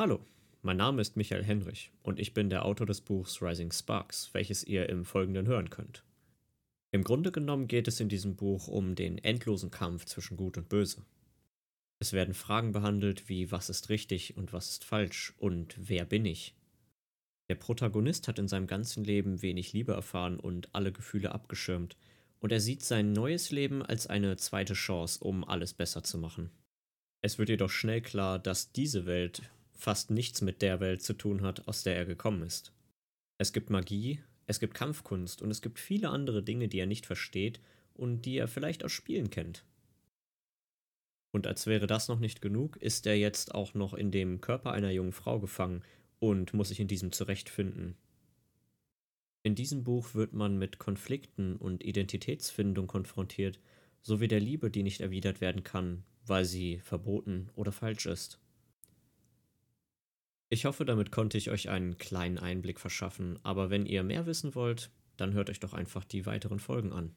Hallo, mein Name ist Michael Henrich und ich bin der Autor des Buchs Rising Sparks, welches ihr im Folgenden hören könnt. Im Grunde genommen geht es in diesem Buch um den endlosen Kampf zwischen Gut und Böse. Es werden Fragen behandelt wie was ist richtig und was ist falsch und wer bin ich. Der Protagonist hat in seinem ganzen Leben wenig Liebe erfahren und alle Gefühle abgeschirmt, und er sieht sein neues Leben als eine zweite Chance, um alles besser zu machen. Es wird jedoch schnell klar, dass diese Welt fast nichts mit der Welt zu tun hat, aus der er gekommen ist. Es gibt Magie, es gibt Kampfkunst und es gibt viele andere Dinge, die er nicht versteht und die er vielleicht aus Spielen kennt. Und als wäre das noch nicht genug, ist er jetzt auch noch in dem Körper einer jungen Frau gefangen und muss sich in diesem zurechtfinden. In diesem Buch wird man mit Konflikten und Identitätsfindung konfrontiert, sowie der Liebe, die nicht erwidert werden kann, weil sie verboten oder falsch ist. Ich hoffe, damit konnte ich euch einen kleinen Einblick verschaffen, aber wenn ihr mehr wissen wollt, dann hört euch doch einfach die weiteren Folgen an.